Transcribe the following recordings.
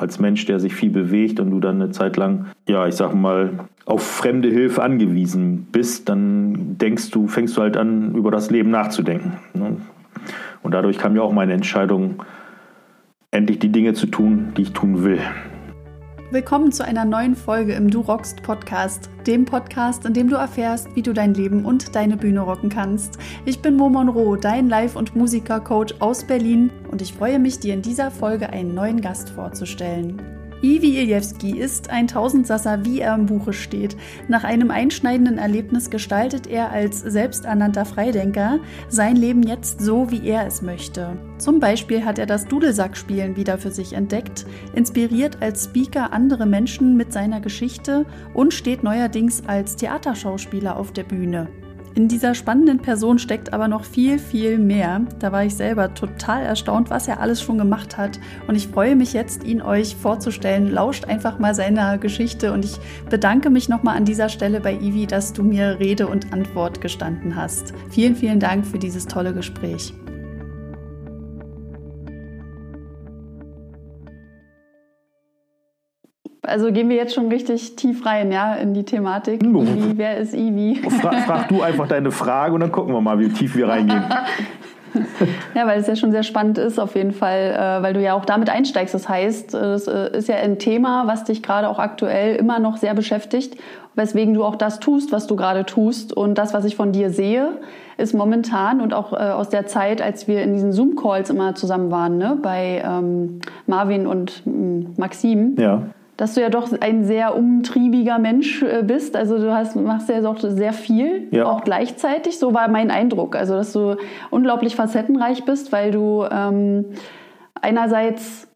als Mensch, der sich viel bewegt und du dann eine Zeit lang, ja, ich sag mal, auf fremde Hilfe angewiesen bist, dann denkst du, fängst du halt an, über das Leben nachzudenken. Ne? Und dadurch kam ja auch meine Entscheidung, endlich die Dinge zu tun, die ich tun will. Willkommen zu einer neuen Folge im Du Rockst Podcast, dem Podcast, in dem du erfährst, wie du dein Leben und deine Bühne rocken kannst. Ich bin Mo Monroe, dein Live- und Musikercoach aus Berlin und ich freue mich, dir in dieser Folge einen neuen Gast vorzustellen. Ivi Iljewski ist ein Tausendsasser, wie er im Buche steht. Nach einem einschneidenden Erlebnis gestaltet er als selbsternannter Freidenker sein Leben jetzt so, wie er es möchte. Zum Beispiel hat er das Dudelsackspielen wieder für sich entdeckt, inspiriert als Speaker andere Menschen mit seiner Geschichte und steht neuerdings als Theaterschauspieler auf der Bühne. In dieser spannenden Person steckt aber noch viel, viel mehr. Da war ich selber total erstaunt, was er alles schon gemacht hat. Und ich freue mich jetzt, ihn euch vorzustellen. Lauscht einfach mal seiner Geschichte. Und ich bedanke mich nochmal an dieser Stelle bei Ivi, dass du mir Rede und Antwort gestanden hast. Vielen, vielen Dank für dieses tolle Gespräch. Also gehen wir jetzt schon richtig tief rein, ja, in die Thematik. Ivi, wer ist Ivi? Fra frag du einfach deine Frage und dann gucken wir mal, wie tief wir reingehen. ja, weil es ja schon sehr spannend ist, auf jeden Fall, äh, weil du ja auch damit einsteigst. Das heißt, es äh, ist ja ein Thema, was dich gerade auch aktuell immer noch sehr beschäftigt, weswegen du auch das tust, was du gerade tust. Und das, was ich von dir sehe, ist momentan und auch äh, aus der Zeit, als wir in diesen Zoom-Calls immer zusammen waren, ne, bei ähm, Marvin und ähm, Maxim. Ja dass du ja doch ein sehr umtriebiger Mensch äh, bist. Also du hast, machst ja auch sehr viel, ja. auch gleichzeitig. So war mein Eindruck. Also dass du unglaublich facettenreich bist, weil du ähm, einerseits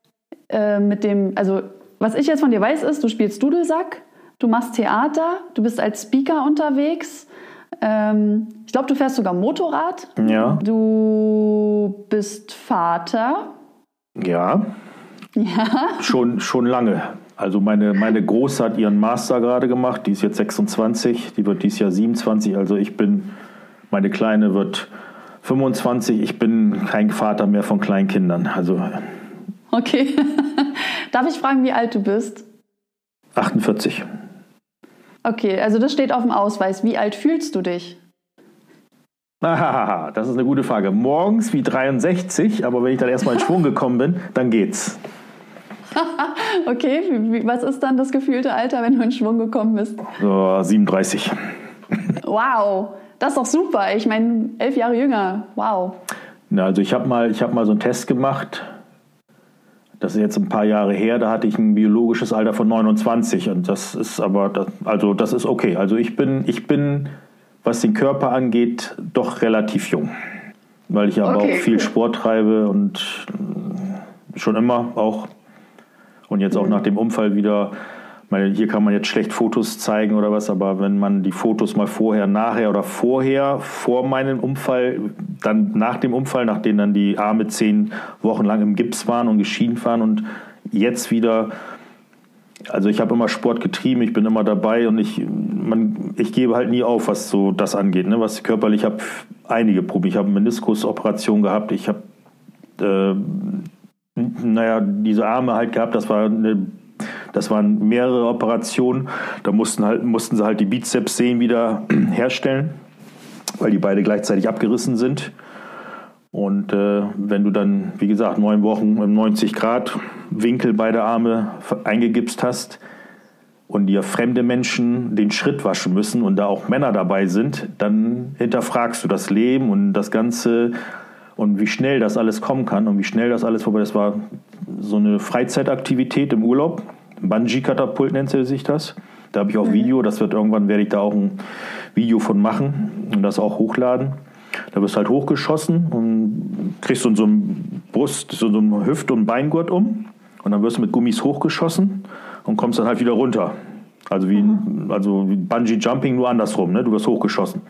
äh, mit dem, also was ich jetzt von dir weiß, ist, du spielst Dudelsack, du machst Theater, du bist als Speaker unterwegs. Ähm, ich glaube, du fährst sogar Motorrad. Ja. Du bist Vater. Ja. Ja. Schon, schon lange. Also meine, meine Große hat ihren Master gerade gemacht, die ist jetzt 26, die wird dieses Jahr 27. Also ich bin, meine Kleine wird 25, ich bin kein Vater mehr von kleinen Kindern. Also okay. Darf ich fragen, wie alt du bist? 48. Okay, also das steht auf dem Ausweis. Wie alt fühlst du dich? Ah, das ist eine gute Frage. Morgens wie 63, aber wenn ich dann erstmal in Schwung gekommen bin, dann geht's. okay, was ist dann das gefühlte Alter, wenn du in Schwung gekommen bist? So, 37. wow, das ist doch super. Ich meine, elf Jahre jünger. Wow. Na, also ich habe mal, hab mal so einen Test gemacht. Das ist jetzt ein paar Jahre her. Da hatte ich ein biologisches Alter von 29. Und das ist aber, das, also das ist okay. Also ich bin, ich bin, was den Körper angeht, doch relativ jung. Weil ich aber okay, auch viel cool. Sport treibe und schon immer auch und jetzt auch nach dem Unfall wieder, meine, hier kann man jetzt schlecht Fotos zeigen oder was, aber wenn man die Fotos mal vorher, nachher oder vorher, vor meinem Unfall, dann nach dem Unfall, nachdem dann die Arme zehn Wochen lang im Gips waren und geschieden waren und jetzt wieder also ich habe immer Sport getrieben, ich bin immer dabei und ich, man, ich gebe halt nie auf, was so das angeht. Ne? Was körperlich, ich habe einige Probleme. Ich habe eine Meniskusoperation gehabt, ich habe äh, naja, diese Arme halt gehabt, das war eine das waren mehrere Operationen. Da mussten, halt, mussten sie halt die Bizepssehnen wieder herstellen, weil die beide gleichzeitig abgerissen sind. Und äh, wenn du dann, wie gesagt, neun Wochen im 90 Grad Winkel beide Arme eingegipst hast und dir fremde Menschen den Schritt waschen müssen und da auch Männer dabei sind, dann hinterfragst du das Leben und das Ganze und wie schnell das alles kommen kann und wie schnell das alles vorbei Das war so eine Freizeitaktivität im Urlaub. Bungee-Katapult nennt sich das. Da habe ich auch mhm. Video, das wird irgendwann werde ich da auch ein Video von machen und das auch hochladen. Da wirst du halt hochgeschossen und kriegst so, so ein Brust, so ein Hüft- und Beingurt um und dann wirst du mit Gummis hochgeschossen und kommst dann halt wieder runter. Also wie, mhm. also wie Bungee Jumping nur andersrum, ne? Du wirst hochgeschossen.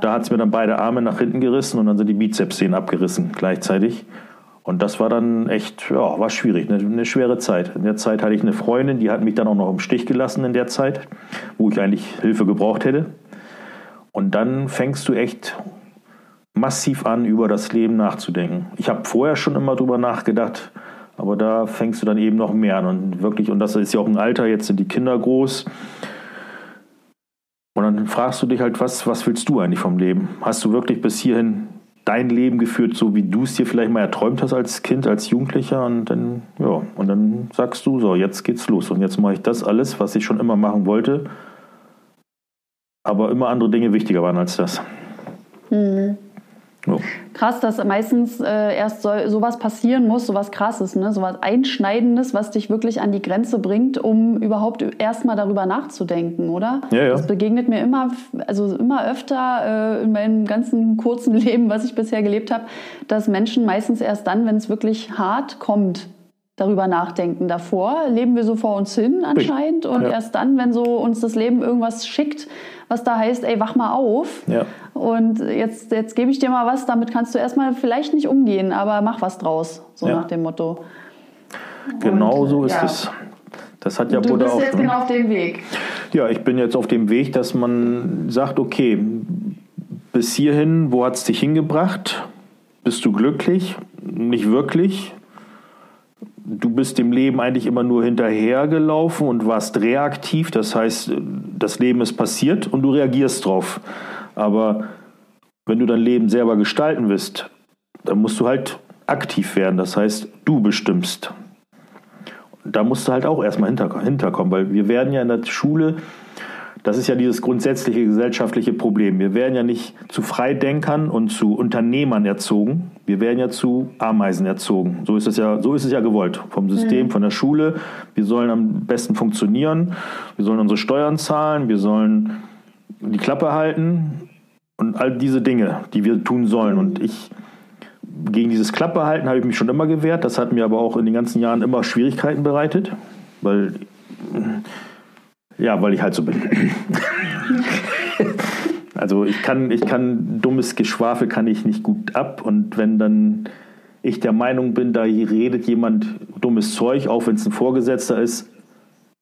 Da hat es mir dann beide Arme nach hinten gerissen und dann sind die Bizepssehnen abgerissen gleichzeitig. Und das war dann echt, ja, war schwierig, eine, eine, schwere Zeit. In der Zeit hatte ich eine Freundin, die hat mich dann auch noch im Stich gelassen in der Zeit, wo ich eigentlich Hilfe gebraucht hätte. Und dann fängst du echt massiv an, über das Leben nachzudenken. Ich habe vorher schon immer drüber nachgedacht, Aber da fängst du dann eben noch mehr an. Und wirklich, und das ist ja auch ein Alter, jetzt sind die Kinder groß. Und dann fragst du dich halt, was, was willst du eigentlich vom Leben? Hast du wirklich bis hierhin dein Leben geführt, so wie du es dir vielleicht mal erträumt hast als Kind, als Jugendlicher? Und dann, ja, und dann sagst du, so, jetzt geht's los. Und jetzt mache ich das alles, was ich schon immer machen wollte. Aber immer andere Dinge wichtiger waren als das. Mhm. Oh. Krass, dass meistens äh, erst so, sowas passieren muss, sowas krasses, ne? sowas Einschneidendes, was dich wirklich an die Grenze bringt, um überhaupt erstmal darüber nachzudenken, oder? Ja, ja. Das begegnet mir immer, also immer öfter äh, in meinem ganzen kurzen Leben, was ich bisher gelebt habe, dass Menschen meistens erst dann, wenn es wirklich hart kommt, darüber nachdenken. Davor leben wir so vor uns hin anscheinend und ja. erst dann, wenn so uns das Leben irgendwas schickt, was da heißt, ey, wach mal auf. Ja. Und jetzt, jetzt gebe ich dir mal was, damit kannst du erstmal vielleicht nicht umgehen, aber mach was draus, so ja. nach dem Motto. Genau und, so ist ja. es. Das hat ja du Buddha bist auch. jetzt genau auf dem Weg. Ja, ich bin jetzt auf dem Weg, dass man sagt, okay, bis hierhin, wo hat es dich hingebracht? Bist du glücklich? Nicht wirklich du bist dem Leben eigentlich immer nur hinterhergelaufen und warst reaktiv. Das heißt, das Leben ist passiert und du reagierst drauf. Aber wenn du dein Leben selber gestalten willst, dann musst du halt aktiv werden. Das heißt, du bestimmst. Da musst du halt auch erstmal hinterkommen, weil wir werden ja in der Schule das ist ja dieses grundsätzliche gesellschaftliche Problem. Wir werden ja nicht zu Freidenkern und zu Unternehmern erzogen. Wir werden ja zu Ameisen erzogen. So ist es ja, so ist es ja gewollt. Vom System, mhm. von der Schule. Wir sollen am besten funktionieren. Wir sollen unsere Steuern zahlen. Wir sollen die Klappe halten. Und all diese Dinge, die wir tun sollen. Und ich, gegen dieses Klappe halten habe ich mich schon immer gewehrt. Das hat mir aber auch in den ganzen Jahren immer Schwierigkeiten bereitet. Weil ja, weil ich halt so bin. also ich kann, ich kann dummes Geschwafel kann ich nicht gut ab und wenn dann ich der Meinung bin, da redet jemand dummes Zeug, auch wenn es ein Vorgesetzter ist,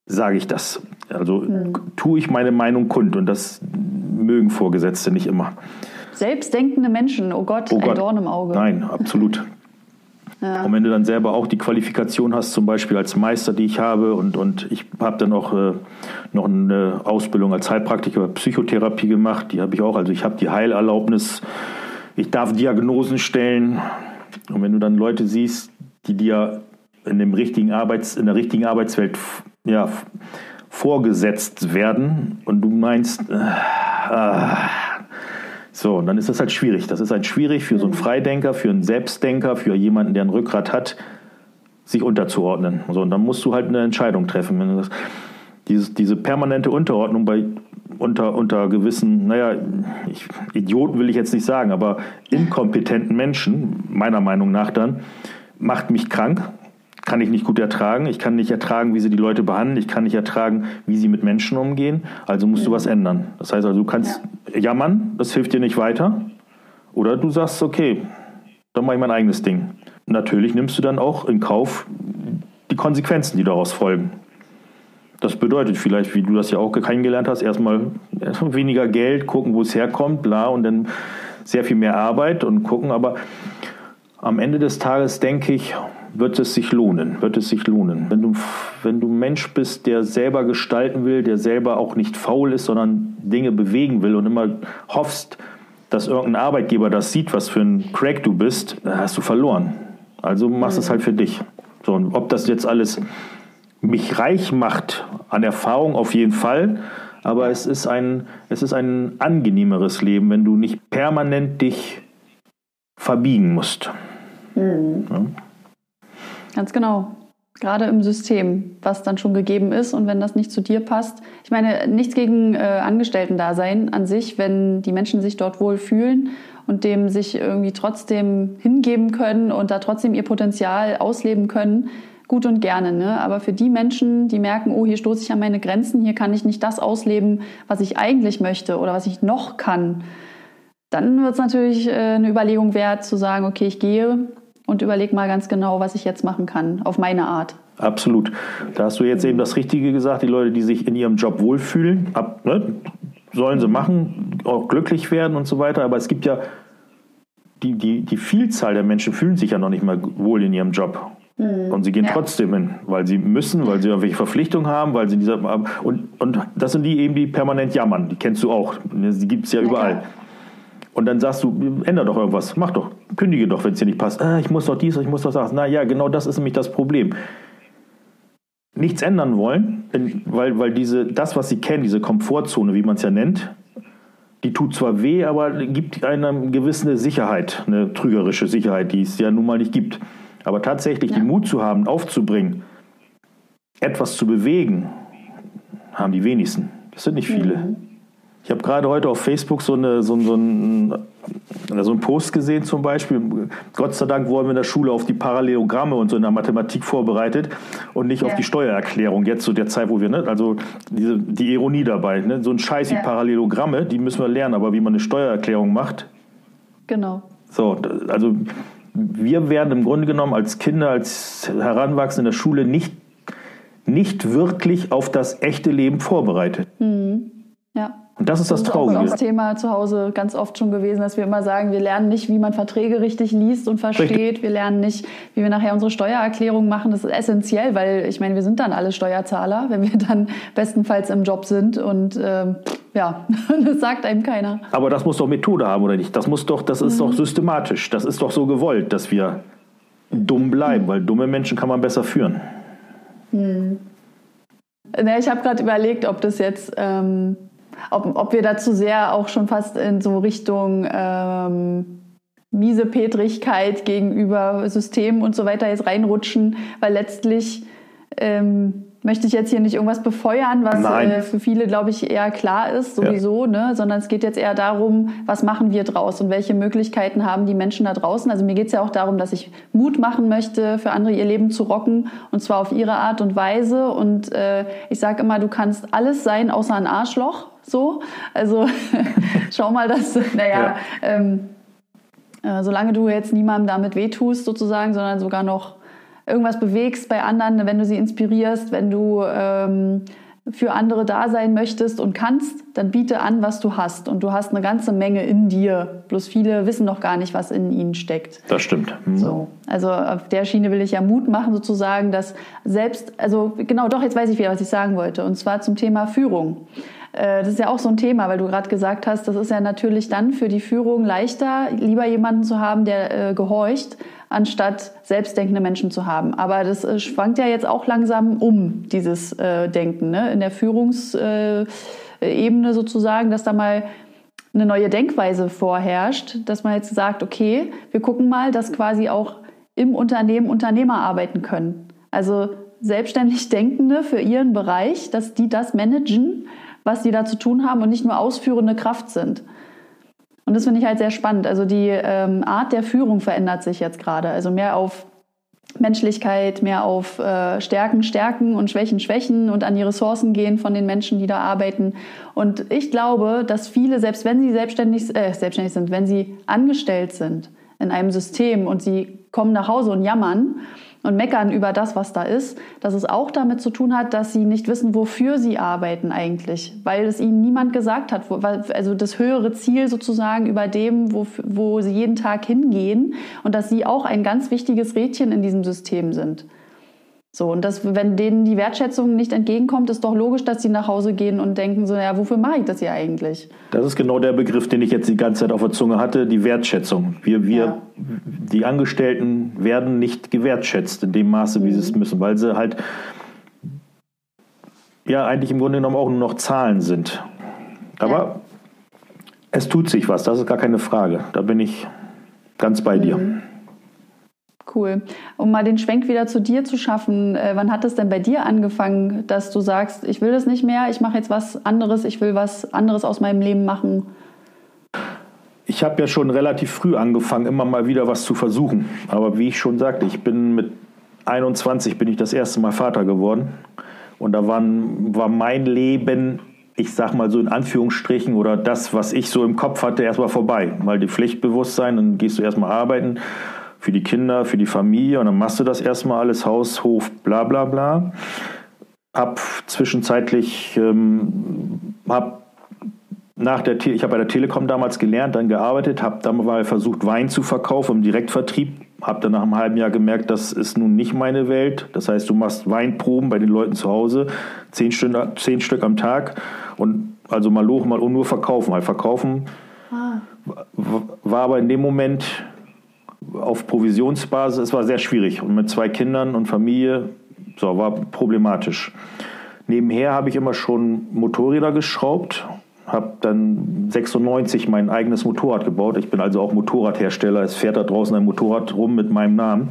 sage ich das. Also hm. tue ich meine Meinung kund und das mögen Vorgesetzte nicht immer. Selbstdenkende Menschen, oh Gott, oh ein Gott. Dorn im Auge. Nein, absolut. Ja. Und wenn du dann selber auch die Qualifikation hast, zum Beispiel als Meister, die ich habe, und, und ich habe dann auch äh, noch eine Ausbildung als Heilpraktiker Psychotherapie gemacht, die habe ich auch. Also ich habe die Heilerlaubnis, ich darf Diagnosen stellen. Und wenn du dann Leute siehst, die dir in, dem richtigen Arbeits-, in der richtigen Arbeitswelt ja, vorgesetzt werden und du meinst, äh, äh, so, und dann ist das halt schwierig. Das ist halt schwierig für so einen mhm. Freidenker, für einen Selbstdenker, für jemanden, der ein Rückgrat hat, sich unterzuordnen. So, und dann musst du halt eine Entscheidung treffen. Wenn du das, dieses, diese permanente Unterordnung bei unter, unter gewissen, naja, ich, Idioten will ich jetzt nicht sagen, aber inkompetenten Menschen, meiner Meinung nach dann, macht mich krank, kann ich nicht gut ertragen. Ich kann nicht ertragen, wie sie die Leute behandeln. Ich kann nicht ertragen, wie sie mit Menschen umgehen. Also musst du was ändern. Das heißt also, du kannst ja. jammern, das hilft dir nicht weiter. Oder du sagst, okay, dann mache ich mein eigenes Ding. Natürlich nimmst du dann auch in Kauf die Konsequenzen, die daraus folgen. Das bedeutet vielleicht, wie du das ja auch kennengelernt hast, erstmal weniger Geld, gucken, wo es herkommt, bla, und dann sehr viel mehr Arbeit und gucken. Aber am Ende des Tages denke ich, wird es sich lohnen, wird es sich lohnen. Wenn du, wenn du Mensch bist, der selber gestalten will, der selber auch nicht faul ist, sondern Dinge bewegen will und immer hoffst, dass irgendein Arbeitgeber das sieht, was für ein Crack du bist, dann hast du verloren. Also machst mhm. es halt für dich. So, und ob das jetzt alles mich reich macht an Erfahrung, auf jeden Fall. Aber es ist ein, es ist ein angenehmeres Leben, wenn du nicht permanent dich verbiegen musst. Mhm. Ja? Ganz genau. Gerade im System, was dann schon gegeben ist und wenn das nicht zu dir passt. Ich meine, nichts gegen äh, Angestellten-Dasein an sich, wenn die Menschen sich dort wohl fühlen und dem sich irgendwie trotzdem hingeben können und da trotzdem ihr Potenzial ausleben können, gut und gerne. Ne? Aber für die Menschen, die merken, oh, hier stoße ich an meine Grenzen, hier kann ich nicht das ausleben, was ich eigentlich möchte oder was ich noch kann, dann wird es natürlich äh, eine Überlegung wert zu sagen, okay, ich gehe und überlege mal ganz genau, was ich jetzt machen kann, auf meine Art. Absolut. Da hast du jetzt eben das Richtige gesagt. Die Leute, die sich in ihrem Job wohlfühlen, ab, ne, sollen sie machen, auch glücklich werden und so weiter. Aber es gibt ja, die, die, die Vielzahl der Menschen fühlen sich ja noch nicht mal wohl in ihrem Job. Mhm. Und sie gehen ja. trotzdem hin, weil sie müssen, weil sie irgendwelche Verpflichtungen haben, weil sie dieser und, und das sind die eben, die permanent jammern. Die kennst du auch. Die gibt es ja, ja überall. Klar. Und dann sagst du, ändere doch irgendwas, mach doch, kündige doch, wenn es dir nicht passt. Ah, ich muss doch dies, ich muss doch das. Na ja, genau das ist nämlich das Problem. Nichts ändern wollen, weil, weil diese, das, was sie kennen, diese Komfortzone, wie man es ja nennt, die tut zwar weh, aber gibt eine gewisse Sicherheit, eine trügerische Sicherheit, die es ja nun mal nicht gibt. Aber tatsächlich ja. den Mut zu haben, aufzubringen, etwas zu bewegen, haben die wenigsten. Das sind nicht viele. Mhm. Ich habe gerade heute auf Facebook so, eine, so, so, ein, so einen Post gesehen zum Beispiel. Gott sei Dank wurden wir in der Schule auf die Parallelogramme und so in der Mathematik vorbereitet und nicht ja. auf die Steuererklärung. Jetzt zu der Zeit, wo wir, ne, also diese, die Ironie dabei, ne, so ein Scheiß wie ja. Parallelogramme, die müssen wir lernen, aber wie man eine Steuererklärung macht. Genau. So, also wir werden im Grunde genommen als Kinder, als Heranwachsende in der Schule nicht, nicht wirklich auf das echte Leben vorbereitet. Mhm. Ja. Und das ist das, das Traurige. Das ist auch das Thema zu Hause ganz oft schon gewesen, dass wir immer sagen, wir lernen nicht, wie man Verträge richtig liest und versteht. Richtig. Wir lernen nicht, wie wir nachher unsere Steuererklärung machen. Das ist essentiell, weil ich meine, wir sind dann alle Steuerzahler, wenn wir dann bestenfalls im Job sind. Und ähm, ja, das sagt einem keiner. Aber das muss doch Methode haben, oder nicht? Das muss doch, das ist mhm. doch systematisch. Das ist doch so gewollt, dass wir dumm bleiben, mhm. weil dumme Menschen kann man besser führen. Mhm. Ich habe gerade überlegt, ob das jetzt ähm, ob, ob wir dazu sehr auch schon fast in so Richtung ähm, miese Petrigkeit gegenüber Systemen und so weiter jetzt reinrutschen, weil letztlich ähm, möchte ich jetzt hier nicht irgendwas befeuern, was äh, für viele, glaube ich, eher klar ist, sowieso, ja. ne? sondern es geht jetzt eher darum, was machen wir draus und welche Möglichkeiten haben die Menschen da draußen. Also mir geht es ja auch darum, dass ich Mut machen möchte, für andere ihr Leben zu rocken und zwar auf ihre Art und Weise. Und äh, ich sage immer, du kannst alles sein, außer ein Arschloch. So, also schau mal, dass, naja, ja. ähm, äh, solange du jetzt niemandem damit wehtust sozusagen, sondern sogar noch irgendwas bewegst bei anderen, wenn du sie inspirierst, wenn du ähm, für andere da sein möchtest und kannst, dann biete an, was du hast. Und du hast eine ganze Menge in dir. Bloß viele wissen noch gar nicht, was in ihnen steckt. Das stimmt. Mhm. So. Also auf der Schiene will ich ja Mut machen, sozusagen, dass selbst, also genau, doch, jetzt weiß ich wieder, was ich sagen wollte. Und zwar zum Thema Führung. Äh, das ist ja auch so ein Thema, weil du gerade gesagt hast, das ist ja natürlich dann für die Führung leichter, lieber jemanden zu haben, der äh, gehorcht, anstatt selbstdenkende Menschen zu haben. Aber das äh, schwankt ja jetzt auch langsam um, dieses äh, Denken, ne? in der Führungsebene sozusagen, dass da mal eine neue Denkweise vorherrscht, dass man jetzt sagt, okay, wir gucken mal, dass quasi auch im Unternehmen Unternehmer arbeiten können. Also selbstständig Denkende für ihren Bereich, dass die das managen was die da zu tun haben und nicht nur ausführende Kraft sind. Und das finde ich halt sehr spannend. Also die ähm, Art der Führung verändert sich jetzt gerade. Also mehr auf Menschlichkeit, mehr auf äh, Stärken, Stärken und Schwächen, Schwächen und an die Ressourcen gehen von den Menschen, die da arbeiten. Und ich glaube, dass viele, selbst wenn sie selbstständig, äh, selbstständig sind, wenn sie angestellt sind in einem System und sie kommen nach Hause und jammern, und meckern über das, was da ist, dass es auch damit zu tun hat, dass sie nicht wissen, wofür sie arbeiten eigentlich, weil es ihnen niemand gesagt hat, also das höhere Ziel sozusagen über dem, wo, wo sie jeden Tag hingehen und dass sie auch ein ganz wichtiges Rädchen in diesem System sind. So, und das, wenn denen die Wertschätzung nicht entgegenkommt, ist doch logisch, dass sie nach Hause gehen und denken so, ja, wofür mache ich das hier eigentlich? Das ist genau der Begriff, den ich jetzt die ganze Zeit auf der Zunge hatte, die Wertschätzung. Wir, wir, ja. die Angestellten werden nicht gewertschätzt in dem Maße, wie sie es mhm. müssen, weil sie halt ja eigentlich im Grunde genommen auch nur noch Zahlen sind. Aber ja. es tut sich was, das ist gar keine Frage. Da bin ich ganz bei mhm. dir. Cool. Um mal den Schwenk wieder zu dir zu schaffen, äh, wann hat es denn bei dir angefangen, dass du sagst, ich will das nicht mehr, ich mache jetzt was anderes, ich will was anderes aus meinem Leben machen? Ich habe ja schon relativ früh angefangen, immer mal wieder was zu versuchen. Aber wie ich schon sagte, ich bin mit 21 bin ich das erste Mal Vater geworden. Und da waren, war mein Leben, ich sag mal so in Anführungsstrichen, oder das, was ich so im Kopf hatte, erstmal vorbei. Weil die Pflichtbewusstsein, dann gehst du erstmal arbeiten für die Kinder, für die Familie und dann machst du das erstmal alles, Haus, Hof, bla bla bla. Hab zwischenzeitlich, ähm, hab nach der, ich habe bei der Telekom damals gelernt, dann gearbeitet, habe dann mal versucht, Wein zu verkaufen im Direktvertrieb habe dann nach einem halben Jahr gemerkt, das ist nun nicht meine Welt. Das heißt, du machst Weinproben bei den Leuten zu Hause, zehn, Stück, zehn Stück am Tag und also mal hoch, mal und nur verkaufen. Halt verkaufen ah. war aber in dem Moment auf Provisionsbasis, es war sehr schwierig und mit zwei Kindern und Familie, so war problematisch. Nebenher habe ich immer schon Motorräder geschraubt habe dann 96 mein eigenes Motorrad gebaut. Ich bin also auch Motorradhersteller. Es fährt da draußen ein Motorrad rum mit meinem Namen.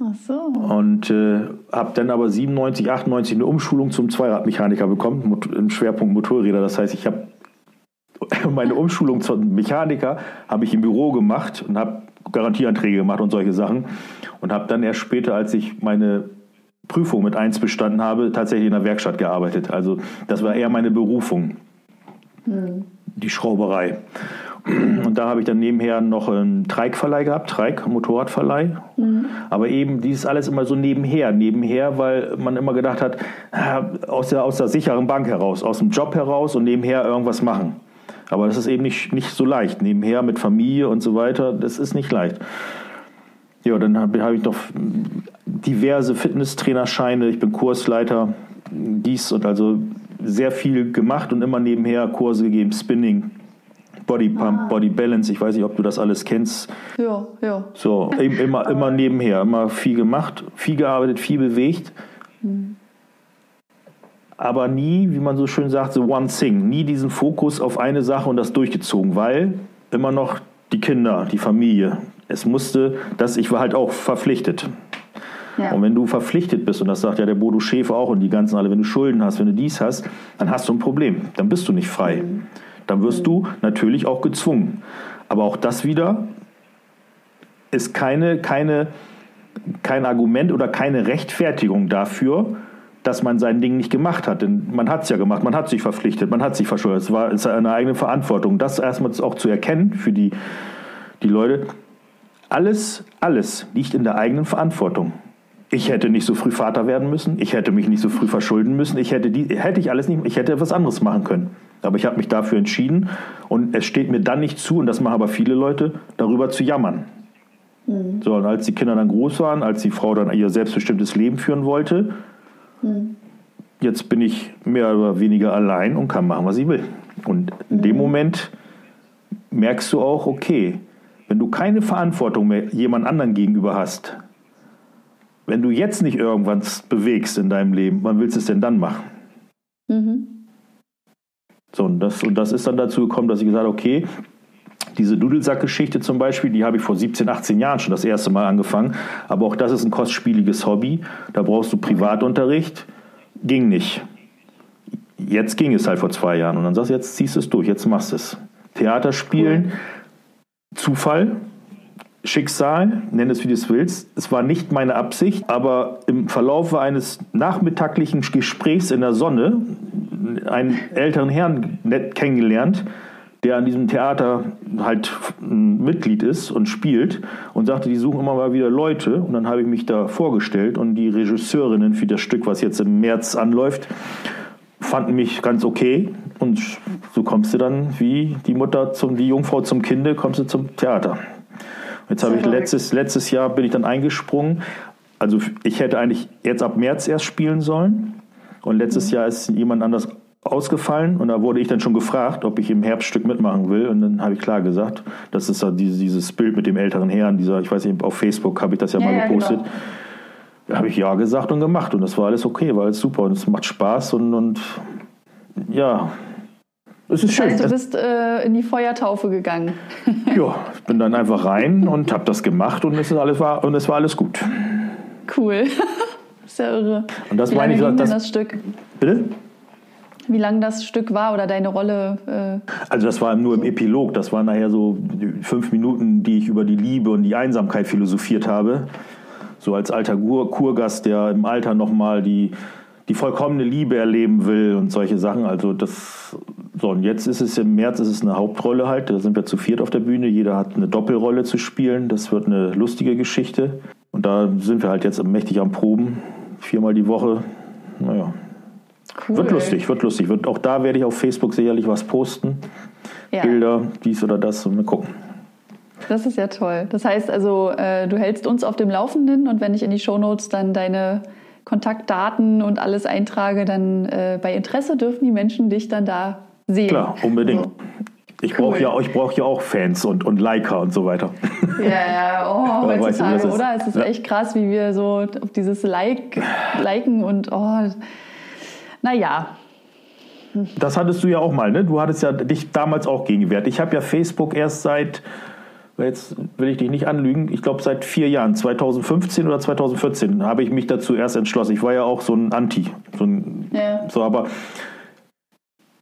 Ach so. Und äh, habe dann aber 97, 98 eine Umschulung zum Zweiradmechaniker bekommen, im Schwerpunkt Motorräder. Das heißt, ich habe meine Umschulung zum Mechaniker habe ich im Büro gemacht und habe Garantieanträge gemacht und solche Sachen. Und habe dann erst später, als ich meine Prüfung mit 1 bestanden habe, tatsächlich in der Werkstatt gearbeitet. Also das war eher meine Berufung die Schrauberei. Und da habe ich dann nebenher noch einen Treikverleih gehabt, Treik, Motorradverleih. Mhm. Aber eben dieses alles immer so nebenher, nebenher, weil man immer gedacht hat, aus der, aus der sicheren Bank heraus, aus dem Job heraus und nebenher irgendwas machen. Aber das ist eben nicht, nicht so leicht. Nebenher mit Familie und so weiter, das ist nicht leicht. Ja, dann habe hab ich noch diverse Fitnesstrainerscheine, ich bin Kursleiter, dies und also sehr viel gemacht und immer nebenher Kurse gegeben, Spinning, Body Pump, ah. Body Balance. Ich weiß nicht, ob du das alles kennst. Ja, ja. So, immer, immer nebenher, immer viel gemacht, viel gearbeitet, viel bewegt. Mhm. Aber nie, wie man so schön sagt, so one thing. Nie diesen Fokus auf eine Sache und das durchgezogen, weil immer noch die Kinder, die Familie. Es musste, dass ich war halt auch verpflichtet. Ja. Und wenn du verpflichtet bist, und das sagt ja der Bodo Schäfer auch und die ganzen alle, wenn du Schulden hast, wenn du dies hast, dann hast du ein Problem. Dann bist du nicht frei. Mhm. Dann wirst mhm. du natürlich auch gezwungen. Aber auch das wieder ist keine, keine, kein Argument oder keine Rechtfertigung dafür, dass man sein Ding nicht gemacht hat. Denn man hat es ja gemacht, man hat sich verpflichtet, man hat sich verschuldet. Es war es eine eigene Verantwortung. Das erstmal auch zu erkennen für die, die Leute. Alles, alles liegt in der eigenen Verantwortung. Ich hätte nicht so früh Vater werden müssen. Ich hätte mich nicht so früh verschulden müssen. Ich hätte die, hätte ich alles nicht, ich hätte etwas anderes machen können. Aber ich habe mich dafür entschieden und es steht mir dann nicht zu, und das machen aber viele Leute, darüber zu jammern. Mhm. So, und als die Kinder dann groß waren, als die Frau dann ihr selbstbestimmtes Leben führen wollte, mhm. jetzt bin ich mehr oder weniger allein und kann machen, was ich will. Und in mhm. dem Moment merkst du auch, okay, wenn du keine Verantwortung mehr jemand anderen gegenüber hast, wenn du jetzt nicht irgendwas bewegst in deinem Leben, wann willst du es denn dann machen? Mhm. So, und das, und das ist dann dazu gekommen, dass ich gesagt habe, okay, diese Dudelsack-Geschichte zum Beispiel, die habe ich vor 17, 18 Jahren schon das erste Mal angefangen. Aber auch das ist ein kostspieliges Hobby. Da brauchst du Privatunterricht. Ging nicht. Jetzt ging es halt vor zwei Jahren. Und dann sagst du, jetzt ziehst du es durch, jetzt machst du es. Theater spielen, cool. Zufall, Schicksal, nenn es wie du es willst. Es war nicht meine Absicht, aber im Verlauf eines nachmittaglichen Gesprächs in der Sonne einen älteren Herrn kennengelernt, der an diesem Theater halt Mitglied ist und spielt und sagte, die suchen immer mal wieder Leute. Und dann habe ich mich da vorgestellt und die Regisseurinnen für das Stück, was jetzt im März anläuft, fanden mich ganz okay. Und so kommst du dann wie die Mutter zum, die Jungfrau zum Kinde, kommst du zum Theater. Jetzt habe ich letztes, letztes Jahr bin ich dann eingesprungen. Also ich hätte eigentlich jetzt ab März erst spielen sollen. Und letztes mhm. Jahr ist jemand anders ausgefallen und da wurde ich dann schon gefragt, ob ich im Herbststück mitmachen will und dann habe ich klar gesagt, das ist ja dieses Bild mit dem älteren Herrn, dieser, ich weiß nicht, auf Facebook habe ich das ja, ja mal gepostet. Ja, genau. Da habe ich ja gesagt und gemacht und das war alles okay, war alles super und es macht Spaß und, und ja, es ist das schön. Heißt, du bist äh, in die Feuertaufe gegangen. ja, ich bin dann einfach rein und habe das gemacht und es, ist alles war, und es war alles gut. Cool. Sehr irre. Und das Wie meine ich, das, das Stück? Bitte? Wie lang das Stück war oder deine Rolle? Äh also das war nur im Epilog. Das waren nachher so fünf Minuten, die ich über die Liebe und die Einsamkeit philosophiert habe. So als alter Kurgast, der im Alter nochmal die die vollkommene Liebe erleben will und solche Sachen. Also das so und jetzt ist es im März ist es eine Hauptrolle halt. Da sind wir zu viert auf der Bühne. Jeder hat eine Doppelrolle zu spielen. Das wird eine lustige Geschichte. Und da sind wir halt jetzt mächtig am Proben. Viermal die Woche. Naja. Cool. Wird lustig, wird lustig. Wird, auch da werde ich auf Facebook sicherlich was posten. Ja. Bilder, dies oder das und mal gucken. Das ist ja toll. Das heißt also, äh, du hältst uns auf dem Laufenden und wenn ich in die Shownotes dann deine Kontaktdaten und alles eintrage, dann äh, bei Interesse dürfen die Menschen dich dann da sehen. Klar, unbedingt. So. Ich cool. brauche ja, brauch ja auch Fans und, und Liker und so weiter. Ja, ja, oh, heutzutage, oder? Es ist ja. echt krass, wie wir so auf dieses Like, Liken und oh, naja. Das hattest du ja auch mal, ne? Du hattest ja dich damals auch gegengewehrt. Ich habe ja Facebook erst seit, jetzt will ich dich nicht anlügen, ich glaube seit vier Jahren, 2015 oder 2014, habe ich mich dazu erst entschlossen. Ich war ja auch so ein Anti. So, ein, ja. so aber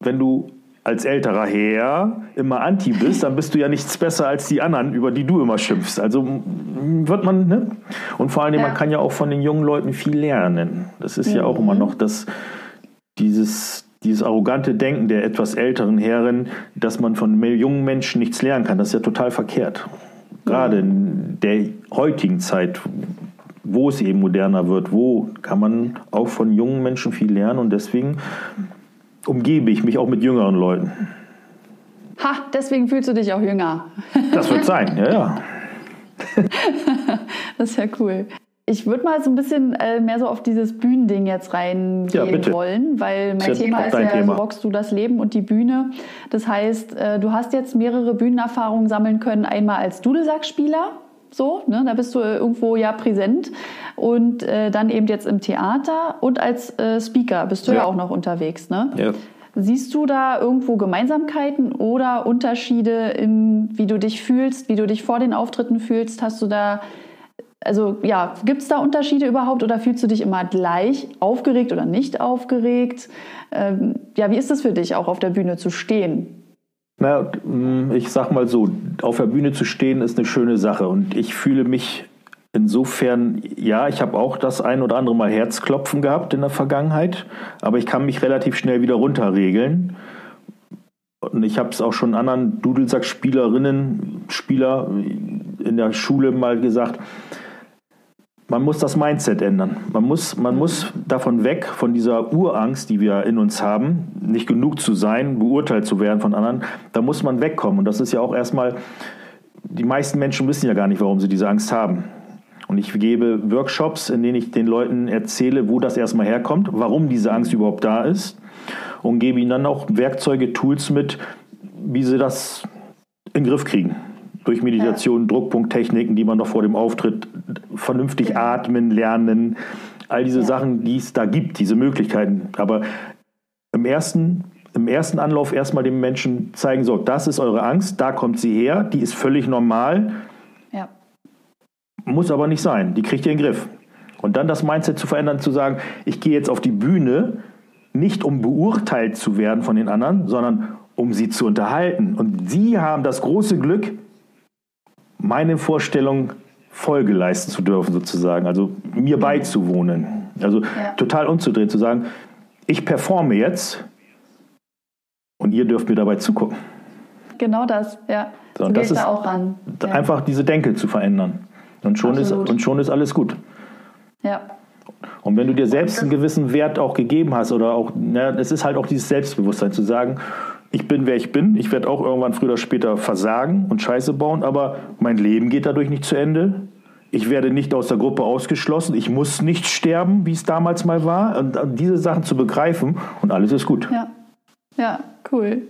wenn du als älterer Herr immer Anti bist, dann bist du ja nichts besser als die anderen, über die du immer schimpfst. Also wird man, ne? Und vor allem, ja. man kann ja auch von den jungen Leuten viel lernen. Das ist mhm. ja auch immer noch das, dieses, dieses arrogante Denken der etwas älteren Herren, dass man von jungen Menschen nichts lernen kann. Das ist ja total verkehrt. Gerade in der heutigen Zeit, wo es eben moderner wird, wo kann man auch von jungen Menschen viel lernen und deswegen umgebe ich mich auch mit jüngeren Leuten. Ha, deswegen fühlst du dich auch jünger. Das wird sein, ja, ja. das ist ja cool. Ich würde mal so ein bisschen äh, mehr so auf dieses Bühnending jetzt reingehen ja, wollen, weil mein Thema ist ja, Thema. so rockst du das Leben und die Bühne. Das heißt, äh, du hast jetzt mehrere Bühnenerfahrungen sammeln können, einmal als Dudelsackspieler, so, ne, da bist du irgendwo ja präsent und äh, dann eben jetzt im Theater und als äh, Speaker bist du ja. ja. auch noch unterwegs, ne? Ja. Siehst du da irgendwo Gemeinsamkeiten oder Unterschiede in, wie du dich fühlst, wie du dich vor den Auftritten fühlst? Hast du da, also ja, gibt es da Unterschiede überhaupt oder fühlst du dich immer gleich aufgeregt oder nicht aufgeregt? Ähm, ja, wie ist es für dich, auch auf der Bühne zu stehen? Na, mm, ich sag mal so, auf der Bühne zu stehen ist eine schöne Sache und ich fühle mich insofern, ja, ich habe auch das ein oder andere Mal Herzklopfen gehabt in der Vergangenheit, aber ich kann mich relativ schnell wieder runterregeln. Und ich habe es auch schon anderen Dudelsack-Spielerinnen, Spieler in der Schule mal gesagt, man muss das Mindset ändern. Man muss, man muss davon weg, von dieser Urangst, die wir in uns haben, nicht genug zu sein, beurteilt zu werden von anderen. Da muss man wegkommen. Und das ist ja auch erstmal, die meisten Menschen wissen ja gar nicht, warum sie diese Angst haben. Und ich gebe Workshops, in denen ich den Leuten erzähle, wo das erstmal herkommt, warum diese Angst überhaupt da ist. Und gebe ihnen dann auch Werkzeuge, Tools mit, wie sie das in den Griff kriegen durch Meditation, ja. Druckpunkttechniken, die man noch vor dem Auftritt vernünftig ja. atmen, lernen, all diese ja. Sachen, die es da gibt, diese Möglichkeiten. Aber im ersten, im ersten Anlauf erstmal dem Menschen zeigen, so, das ist eure Angst, da kommt sie her, die ist völlig normal. Ja. Muss aber nicht sein, die kriegt ihr in den Griff. Und dann das Mindset zu verändern, zu sagen, ich gehe jetzt auf die Bühne, nicht um beurteilt zu werden von den anderen, sondern um sie zu unterhalten. Und sie haben das große Glück, meine Vorstellung Folge leisten zu dürfen, sozusagen, also mir beizuwohnen. Also ja. total umzudrehen, zu sagen, ich performe jetzt und ihr dürft mir dabei zugucken. Genau das, ja. So, das ist da auch ran. Ja. Einfach diese Denke zu verändern. Und schon, ist, und schon ist alles gut. Ja. Und wenn du dir selbst einen gewissen Wert auch gegeben hast oder auch, es ist halt auch dieses Selbstbewusstsein zu sagen, ich bin, wer ich bin. Ich werde auch irgendwann früher oder später versagen und Scheiße bauen, aber mein Leben geht dadurch nicht zu Ende. Ich werde nicht aus der Gruppe ausgeschlossen. Ich muss nicht sterben, wie es damals mal war. Und diese Sachen zu begreifen und alles ist gut. Ja, ja cool.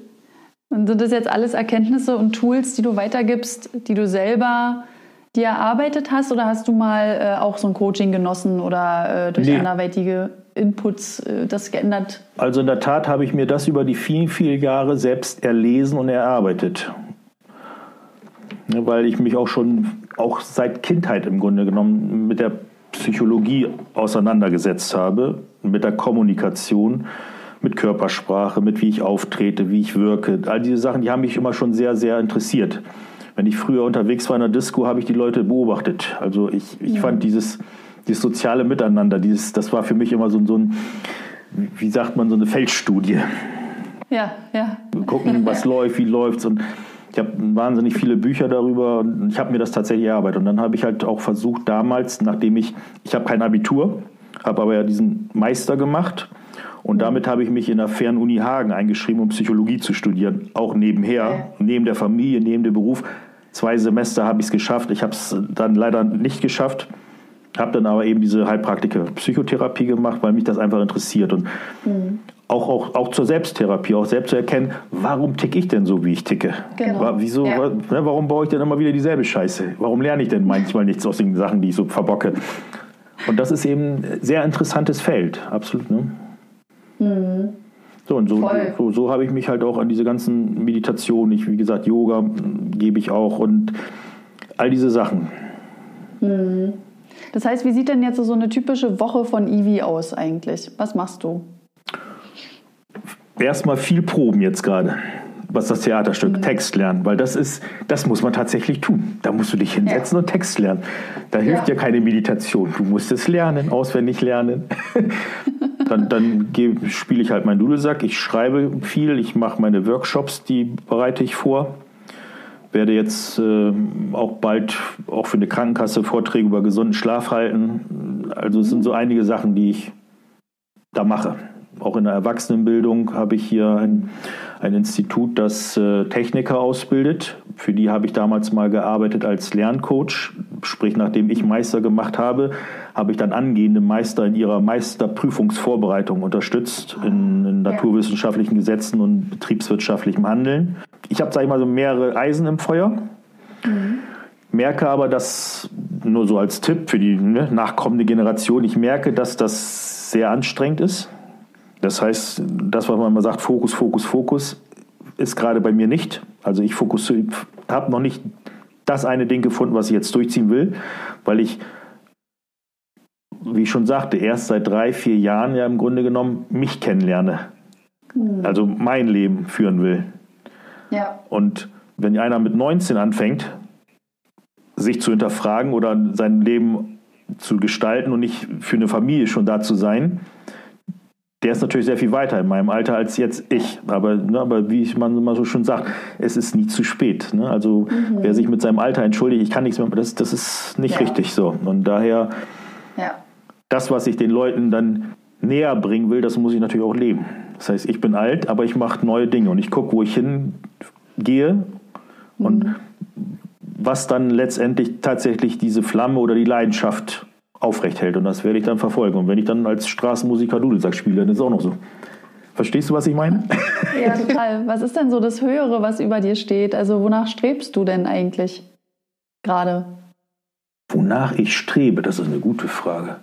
Und sind das jetzt alles Erkenntnisse und Tools, die du weitergibst, die du selber dir erarbeitet hast? Oder hast du mal äh, auch so ein Coaching genossen oder äh, durch nee. anderweitige Inputs äh, das geändert? Also in der Tat habe ich mir das über die vielen, vielen Jahre selbst erlesen und erarbeitet. Ja, weil ich mich auch schon, auch seit Kindheit im Grunde genommen, mit der Psychologie auseinandergesetzt habe, mit der Kommunikation, mit Körpersprache, mit wie ich auftrete, wie ich wirke. All diese Sachen, die haben mich immer schon sehr, sehr interessiert. Wenn ich früher unterwegs war in der Disco, habe ich die Leute beobachtet. Also ich, ich ja. fand dieses dieses soziale Miteinander, dieses, das war für mich immer so, so ein, wie sagt man, so eine Feldstudie. Ja, ja. Gucken, was läuft, wie läuft's und ich habe wahnsinnig viele Bücher darüber und ich habe mir das tatsächlich erarbeitet. Und dann habe ich halt auch versucht, damals, nachdem ich, ich habe kein Abitur, habe aber ja diesen Meister gemacht und damit habe ich mich in der Fernuni Hagen eingeschrieben, um Psychologie zu studieren, auch nebenher, okay. neben der Familie, neben dem Beruf. Zwei Semester habe ich es geschafft. Ich habe es dann leider nicht geschafft. Habe dann aber eben diese Heilpraktiker Psychotherapie gemacht, weil mich das einfach interessiert. Und mhm. auch, auch, auch zur Selbsttherapie, auch selbst zu erkennen, warum ticke ich denn so, wie ich ticke? Genau. Wieso, ja. ne, warum baue ich denn immer wieder dieselbe Scheiße? Warum lerne ich denn manchmal nichts aus den Sachen, die ich so verbocke? Und das ist eben ein sehr interessantes Feld, absolut. Ne? Mhm. So, und so, so, so habe ich mich halt auch an diese ganzen Meditationen, ich, wie gesagt, Yoga gebe ich auch und all diese Sachen. Mhm. Das heißt, wie sieht denn jetzt so eine typische Woche von Ivi aus eigentlich? Was machst du? Erstmal viel proben jetzt gerade, was das Theaterstück, mhm. Text lernen, weil das ist, das muss man tatsächlich tun. Da musst du dich hinsetzen ja. und Text lernen. Da hilft ja. ja keine Meditation. Du musst es lernen, auswendig lernen. dann, dann spiele ich halt meinen Dudelsack, ich schreibe viel, ich mache meine Workshops, die bereite ich vor werde jetzt äh, auch bald auch für eine Krankenkasse Vorträge über gesunden Schlaf halten. Also es sind so einige Sachen, die ich da mache. Auch in der Erwachsenenbildung habe ich hier ein, ein Institut, das äh, Techniker ausbildet. Für die habe ich damals mal gearbeitet als Lerncoach. Sprich, nachdem ich Meister gemacht habe, habe ich dann angehende Meister in ihrer Meisterprüfungsvorbereitung unterstützt in, in naturwissenschaftlichen Gesetzen und betriebswirtschaftlichem Handeln. Ich habe, sage ich mal, so mehrere Eisen im Feuer. Mhm. Merke aber, dass, nur so als Tipp für die ne, nachkommende Generation, ich merke, dass das sehr anstrengend ist. Das heißt, das, was man immer sagt, Fokus, Fokus, Fokus, ist gerade bei mir nicht. Also ich habe noch nicht das eine Ding gefunden, was ich jetzt durchziehen will, weil ich, wie ich schon sagte, erst seit drei, vier Jahren ja im Grunde genommen mich kennenlerne. Mhm. Also mein Leben führen will. Ja. Und wenn einer mit 19 anfängt, sich zu hinterfragen oder sein Leben zu gestalten und nicht für eine Familie schon da zu sein, der ist natürlich sehr viel weiter in meinem Alter als jetzt ich. Aber, ne, aber wie man immer so schön sagt, es ist nie zu spät. Ne? Also mhm. wer sich mit seinem Alter entschuldigt, ich kann nichts mehr, das, das ist nicht ja. richtig so. Und daher, ja. das, was ich den Leuten dann näher bringen will, das muss ich natürlich auch leben. Das heißt, ich bin alt, aber ich mache neue Dinge und ich gucke, wo ich hingehe und mhm. was dann letztendlich tatsächlich diese Flamme oder die Leidenschaft aufrecht hält. Und das werde ich dann verfolgen. Und wenn ich dann als Straßenmusiker Dudelsack spiele, dann ist es auch noch so. Verstehst du, was ich meine? Ja, total. Was ist denn so das Höhere, was über dir steht? Also wonach strebst du denn eigentlich gerade? Wonach ich strebe, das ist eine gute Frage.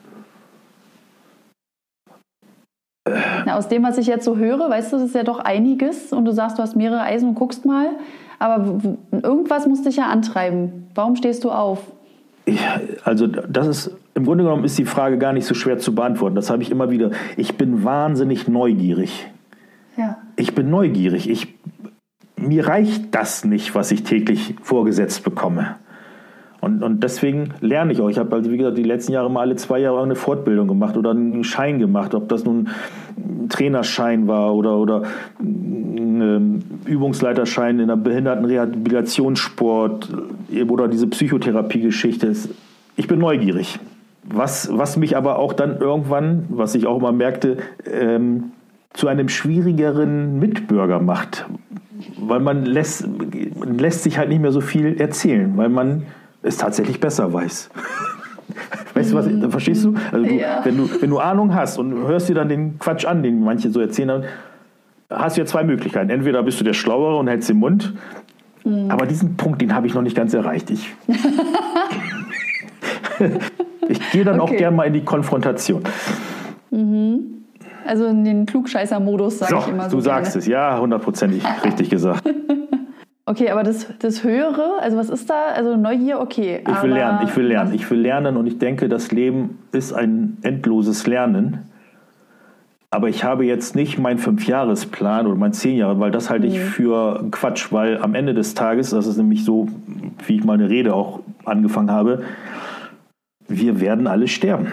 Na, aus dem, was ich jetzt so höre, weißt du, das ist ja doch einiges und du sagst, du hast mehrere Eisen und guckst mal. Aber irgendwas muss dich ja antreiben. Warum stehst du auf? Ja, also das ist im Grunde genommen ist die Frage gar nicht so schwer zu beantworten. Das habe ich immer wieder. Ich bin wahnsinnig neugierig. Ja. Ich bin neugierig. Ich, mir reicht das nicht, was ich täglich vorgesetzt bekomme. Und, und deswegen lerne ich auch. Ich habe also, wie gesagt, die letzten Jahre mal alle zwei Jahre eine Fortbildung gemacht oder einen Schein gemacht, ob das nun ein Trainerschein war oder, oder ein Übungsleiterschein in der Behindertenrehabilitationssport oder diese Psychotherapie-Geschichte. Ich bin neugierig. Was, was mich aber auch dann irgendwann, was ich auch immer merkte, ähm, zu einem schwierigeren Mitbürger macht. Weil man lässt, lässt sich halt nicht mehr so viel erzählen, weil man es tatsächlich besser weiß. Weißt du was, mhm. verstehst du? Also du, ja. wenn du? Wenn du Ahnung hast und hörst dir dann den Quatsch an, den manche so erzählen, dann hast du ja zwei Möglichkeiten. Entweder bist du der Schlauere und hältst den Mund, mhm. aber diesen Punkt, den habe ich noch nicht ganz erreicht. Ich, ich gehe dann okay. auch gern mal in die Konfrontation. Mhm. Also in den Klugscheißer-Modus, sage so, ich immer so. Du sagst gerne. es, ja, hundertprozentig richtig gesagt. Okay, aber das, das Höhere, also was ist da? Also Neugier, okay. Ich will lernen, ich will lernen, ich will lernen und ich denke, das Leben ist ein endloses Lernen. Aber ich habe jetzt nicht meinen Fünfjahresplan oder meinen zehn Jahre, weil das halte ich mhm. für Quatsch, weil am Ende des Tages, das ist nämlich so, wie ich meine Rede auch angefangen habe, wir werden alle sterben.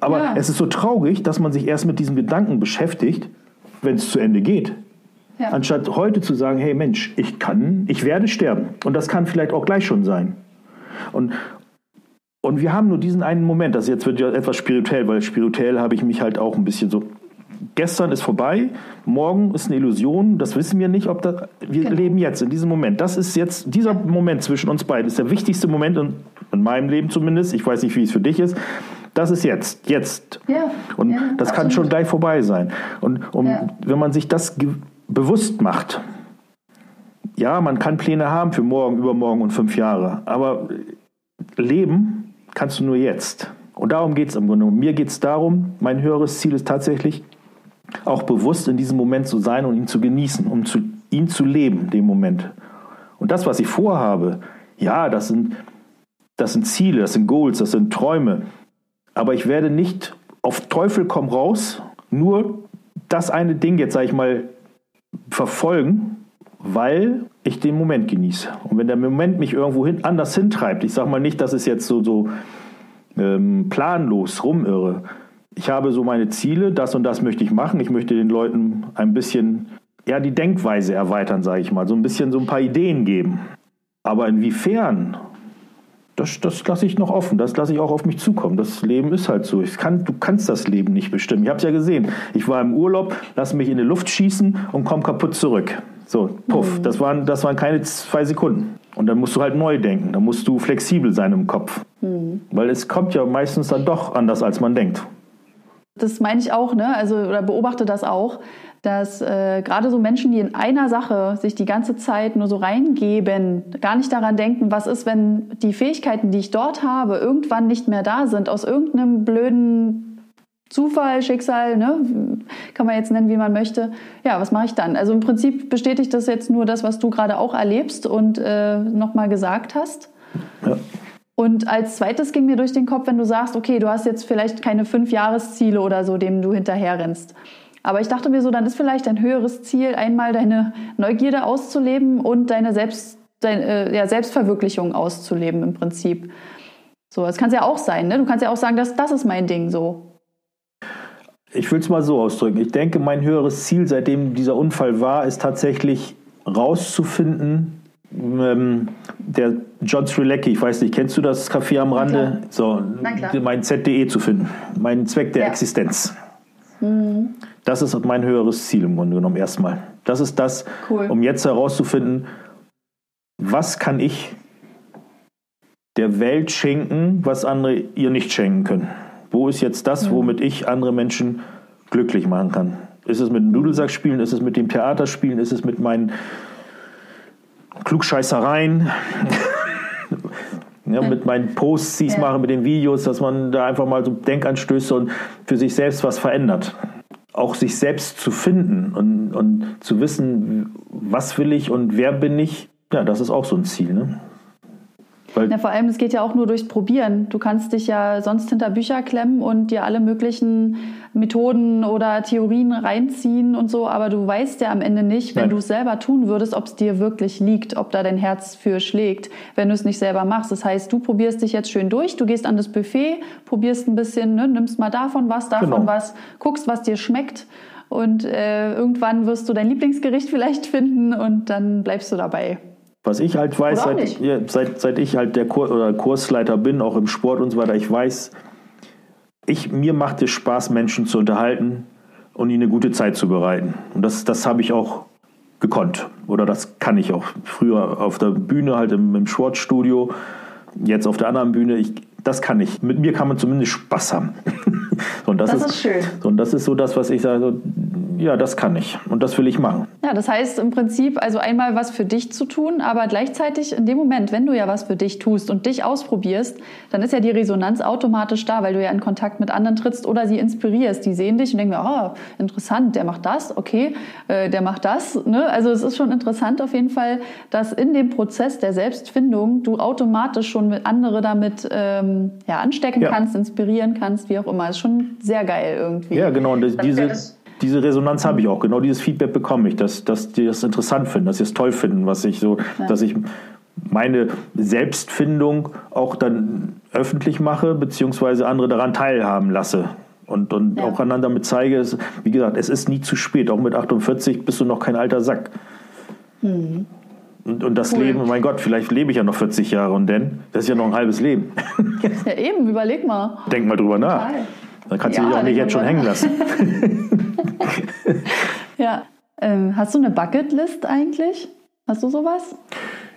Aber ja. es ist so traurig, dass man sich erst mit diesem Gedanken beschäftigt, wenn es zu Ende geht. Ja. Anstatt heute zu sagen, hey Mensch, ich kann, ich werde sterben. Und das kann vielleicht auch gleich schon sein. Und, und wir haben nur diesen einen Moment, das jetzt wird ja etwas spirituell, weil spirituell habe ich mich halt auch ein bisschen so gestern ist vorbei, morgen ist eine Illusion, das wissen wir nicht, ob das, wir genau. leben jetzt in diesem Moment. Das ist jetzt, dieser Moment zwischen uns beiden ist der wichtigste Moment in, in meinem Leben zumindest. Ich weiß nicht, wie es für dich ist. Das ist jetzt, jetzt. Ja, und ja, das absolut. kann schon gleich vorbei sein. Und um, ja. wenn man sich das bewusst macht, ja, man kann Pläne haben für morgen, übermorgen und fünf Jahre, aber leben kannst du nur jetzt. Und darum geht es im Grunde. Mir geht es darum, mein höheres Ziel ist tatsächlich, auch bewusst in diesem Moment zu sein und ihn zu genießen, um zu, ihn zu leben, den Moment. Und das, was ich vorhabe, ja, das sind, das sind Ziele, das sind Goals, das sind Träume. Aber ich werde nicht auf Teufel komm raus nur das eine Ding jetzt, sage ich mal, verfolgen, weil ich den Moment genieße. Und wenn der Moment mich irgendwo hin, anders hintreibt, ich sage mal nicht, dass es jetzt so, so ähm, planlos rumirre. Ich habe so meine Ziele, das und das möchte ich machen. Ich möchte den Leuten ein bisschen ja, die Denkweise erweitern, sage ich mal, so ein bisschen so ein paar Ideen geben. Aber inwiefern, das, das lasse ich noch offen, das lasse ich auch auf mich zukommen. Das Leben ist halt so. Kann, du kannst das Leben nicht bestimmen. Ich habe es ja gesehen. Ich war im Urlaub, lasse mich in die Luft schießen und komme kaputt zurück. So, puff, mhm. das, waren, das waren keine zwei Sekunden. Und dann musst du halt neu denken, dann musst du flexibel sein im Kopf. Mhm. Weil es kommt ja meistens dann doch anders, als man denkt. Das meine ich auch, ne? Also, oder beobachte das auch, dass äh, gerade so Menschen, die in einer Sache sich die ganze Zeit nur so reingeben, gar nicht daran denken, was ist, wenn die Fähigkeiten, die ich dort habe, irgendwann nicht mehr da sind, aus irgendeinem blöden Zufall, Schicksal, ne? kann man jetzt nennen, wie man möchte. Ja, was mache ich dann? Also im Prinzip bestätigt das jetzt nur das, was du gerade auch erlebst und äh, nochmal gesagt hast. Ja. Und als zweites ging mir durch den Kopf, wenn du sagst, okay, du hast jetzt vielleicht keine fünf Jahresziele oder so, dem du hinterherrennst. Aber ich dachte mir so, dann ist vielleicht ein höheres Ziel, einmal deine Neugierde auszuleben und deine Selbst, deine, äh, ja, Selbstverwirklichung auszuleben im Prinzip. So, das kann es ja auch sein, ne? Du kannst ja auch sagen, dass das ist mein Ding so. Ich will es mal so ausdrücken. Ich denke, mein höheres Ziel, seitdem dieser Unfall war, ist tatsächlich rauszufinden, der John Strilecki, ich weiß nicht, kennst du das Café am Rande? So, mein ZDE zu finden. Mein Zweck der ja. Existenz. Mhm. Das ist mein höheres Ziel im Grunde genommen erstmal. Das ist das, cool. um jetzt herauszufinden, was kann ich der Welt schenken, was andere ihr nicht schenken können. Wo ist jetzt das, womit ich andere Menschen glücklich machen kann? Ist es mit dem Dudelsack spielen? Ist es mit dem Theater spielen? Ist es mit meinen Klugscheißereien? ja, mit meinen Posts, die ich ja. mache, mit den Videos, dass man da einfach mal so Denkanstöße und für sich selbst was verändert. Auch sich selbst zu finden und, und zu wissen, was will ich und wer bin ich, ja, das ist auch so ein Ziel. Ne? Weil ja, vor allem, es geht ja auch nur durchs Probieren. Du kannst dich ja sonst hinter Bücher klemmen und dir alle möglichen Methoden oder Theorien reinziehen und so, aber du weißt ja am Ende nicht, wenn du es selber tun würdest, ob es dir wirklich liegt, ob da dein Herz für schlägt, wenn du es nicht selber machst. Das heißt, du probierst dich jetzt schön durch, du gehst an das Buffet, probierst ein bisschen, ne, nimmst mal davon was, davon genau. was, guckst, was dir schmeckt und äh, irgendwann wirst du dein Lieblingsgericht vielleicht finden und dann bleibst du dabei. Was ich halt weiß, seit, ja, seit, seit, ich halt der Kur oder Kursleiter bin, auch im Sport und so weiter, ich weiß, ich, mir macht es Spaß, Menschen zu unterhalten und ihnen eine gute Zeit zu bereiten. Und das, das habe ich auch gekonnt. Oder das kann ich auch. Früher auf der Bühne, halt im, im Sportstudio, jetzt auf der anderen Bühne. Ich, das kann ich. Mit mir kann man zumindest Spaß haben. und das, das ist, ist, schön. und das ist so das, was ich sage ja, das kann ich und das will ich machen. Ja, das heißt im Prinzip also einmal was für dich zu tun, aber gleichzeitig in dem Moment, wenn du ja was für dich tust und dich ausprobierst, dann ist ja die Resonanz automatisch da, weil du ja in Kontakt mit anderen trittst oder sie inspirierst. Die sehen dich und denken, oh, interessant, der macht das, okay, äh, der macht das. Ne? Also es ist schon interessant auf jeden Fall, dass in dem Prozess der Selbstfindung du automatisch schon mit andere damit ähm, ja, anstecken ja. kannst, inspirieren kannst, wie auch immer. Das ist schon sehr geil irgendwie. Ja, genau. Und diese, diese Resonanz habe ich auch. Genau dieses Feedback bekomme ich, dass, dass die das interessant finden, dass sie es toll finden, was ich so, ja. dass ich meine Selbstfindung auch dann öffentlich mache, beziehungsweise andere daran teilhaben lasse. Und, und ja. auch einander mit zeige, es, wie gesagt, es ist nie zu spät. Auch mit 48 bist du noch kein alter Sack. Mhm. Und, und, das cool. Leben, mein Gott, vielleicht lebe ich ja noch 40 Jahre und denn, das ist ja noch ein halbes Leben. Ja, eben, überleg mal. Denk mal drüber nach. Total. Dann kannst ja, du dich auch nicht jetzt schon hängen lassen. Ähm, hast du eine Bucketlist eigentlich? Hast du sowas?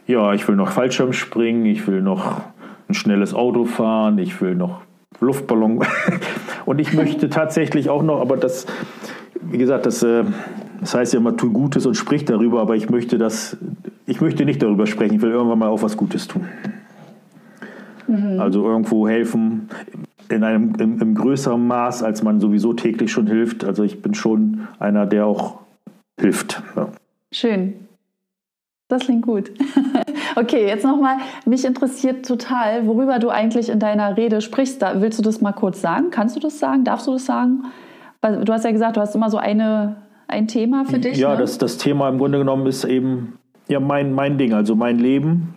Ja, ich will noch Fallschirm springen, ich will noch ein schnelles Auto fahren, ich will noch Luftballon. Und ich möchte tatsächlich auch noch, aber das, wie gesagt, das, äh, das heißt ja immer, tu Gutes und sprich darüber, aber ich möchte das, ich möchte nicht darüber sprechen, ich will irgendwann mal auch was Gutes tun. Mhm. Also irgendwo helfen in einem im, im größeren Maß, als man sowieso täglich schon hilft. Also ich bin schon einer, der auch hilft. Ja. Schön. Das klingt gut. okay, jetzt nochmal, mich interessiert total, worüber du eigentlich in deiner Rede sprichst. Da, willst du das mal kurz sagen? Kannst du das sagen? Darfst du das sagen? Du hast ja gesagt, du hast immer so eine, ein Thema für dich. Ja, ne? das, das Thema im Grunde genommen ist eben ja, mein, mein Ding, also mein Leben,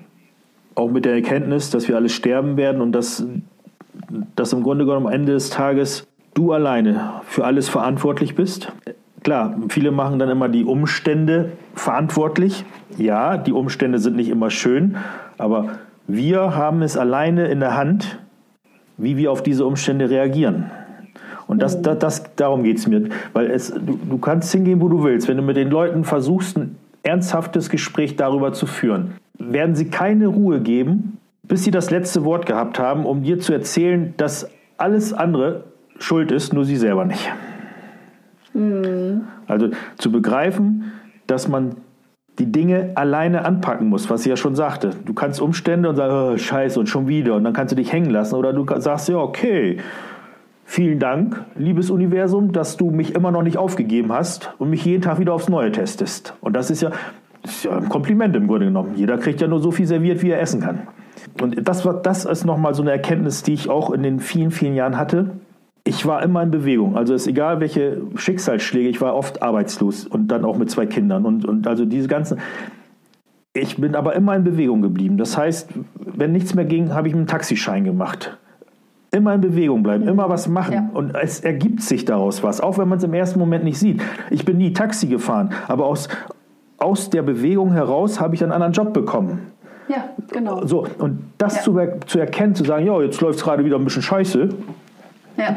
auch mit der Erkenntnis, dass wir alle sterben werden und dass, dass im Grunde genommen am Ende des Tages du alleine für alles verantwortlich bist. Klar, viele machen dann immer die Umstände verantwortlich. Ja, die Umstände sind nicht immer schön, aber wir haben es alleine in der Hand, wie wir auf diese Umstände reagieren. Und das, das, das darum geht es mir. Weil es, du, du kannst hingehen, wo du willst. Wenn du mit den Leuten versuchst, ein ernsthaftes Gespräch darüber zu führen, werden sie keine Ruhe geben, bis sie das letzte Wort gehabt haben, um dir zu erzählen, dass alles andere schuld ist, nur sie selber nicht. Mhm. Also zu begreifen, dass man die Dinge alleine anpacken muss, was ich ja schon sagte. Du kannst Umstände und sagst, oh, scheiße und schon wieder und dann kannst du dich hängen lassen oder du sagst ja, okay, vielen Dank, liebes Universum, dass du mich immer noch nicht aufgegeben hast und mich jeden Tag wieder aufs Neue testest. Und das ist ja, das ist ja ein Kompliment im Grunde genommen. Jeder kriegt ja nur so viel serviert, wie er essen kann. Und das, das ist nochmal so eine Erkenntnis, die ich auch in den vielen, vielen Jahren hatte ich war immer in Bewegung. Also es ist egal, welche Schicksalsschläge, ich war oft arbeitslos und dann auch mit zwei Kindern. Und, und also diese ganzen. Ich bin aber immer in Bewegung geblieben. Das heißt, wenn nichts mehr ging, habe ich einen Taxischein gemacht. Immer in Bewegung bleiben, immer was machen. Ja. Und es ergibt sich daraus was, auch wenn man es im ersten Moment nicht sieht. Ich bin nie Taxi gefahren, aber aus, aus der Bewegung heraus habe ich einen anderen Job bekommen. Ja, genau. So, und das ja. zu, zu erkennen, zu sagen, ja, jetzt läuft es gerade wieder ein bisschen scheiße, ja.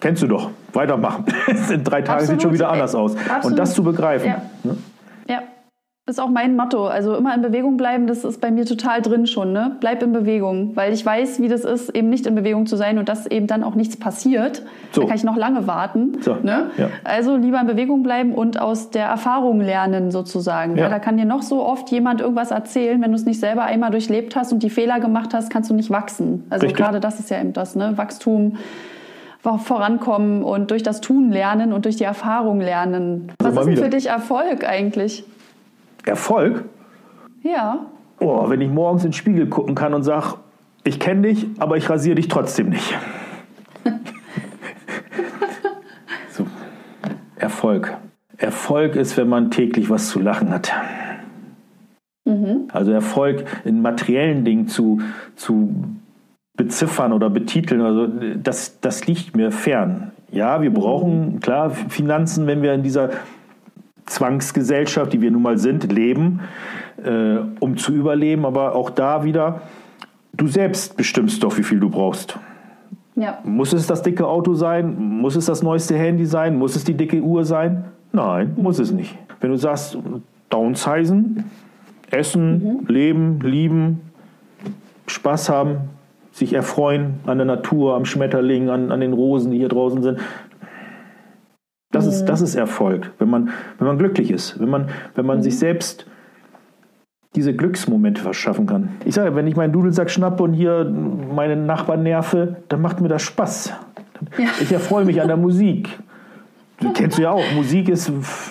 Kennst du doch. Weitermachen. In drei Tagen Absolut. sieht schon wieder anders aus. Absolut. Und das zu begreifen. Ja. Ne? ja. Das ist auch mein Motto. Also immer in Bewegung bleiben, das ist bei mir total drin schon. Ne? Bleib in Bewegung, weil ich weiß, wie das ist, eben nicht in Bewegung zu sein und dass eben dann auch nichts passiert. So. Da kann ich noch lange warten. So. Ne? Ja. Also lieber in Bewegung bleiben und aus der Erfahrung lernen sozusagen. Ja. Ja, da kann dir noch so oft jemand irgendwas erzählen, wenn du es nicht selber einmal durchlebt hast und die Fehler gemacht hast, kannst du nicht wachsen. Also Richtig. gerade das ist ja eben das, ne? Wachstum vorankommen und durch das Tun lernen und durch die Erfahrung lernen. Was ist denn für dich Erfolg eigentlich? Erfolg? Ja. Oh, wenn ich morgens in den Spiegel gucken kann und sage, ich kenne dich, aber ich rasiere dich trotzdem nicht. so. Erfolg. Erfolg ist, wenn man täglich was zu lachen hat. Mhm. Also Erfolg in materiellen Dingen zu, zu beziffern oder betiteln. Also das, das liegt mir fern. Ja, wir brauchen klar Finanzen, wenn wir in dieser Zwangsgesellschaft, die wir nun mal sind, leben, äh, um zu überleben. Aber auch da wieder, du selbst bestimmst doch, wie viel du brauchst. Ja. Muss es das dicke Auto sein? Muss es das neueste Handy sein? Muss es die dicke Uhr sein? Nein, muss es nicht. Wenn du sagst, downsizen, essen, mhm. leben, lieben, Spaß haben, sich erfreuen an der Natur, am Schmetterling, an, an den Rosen, die hier draußen sind. Das, ist, das ist Erfolg, wenn man, wenn man glücklich ist, wenn man, wenn man mhm. sich selbst diese Glücksmomente verschaffen kann. Ich sage, wenn ich meinen Dudelsack schnappe und hier meinen Nachbarn nerve, dann macht mir das Spaß. Ja. Ich erfreue mich an der Musik. Du kennst du ja auch, Musik ist,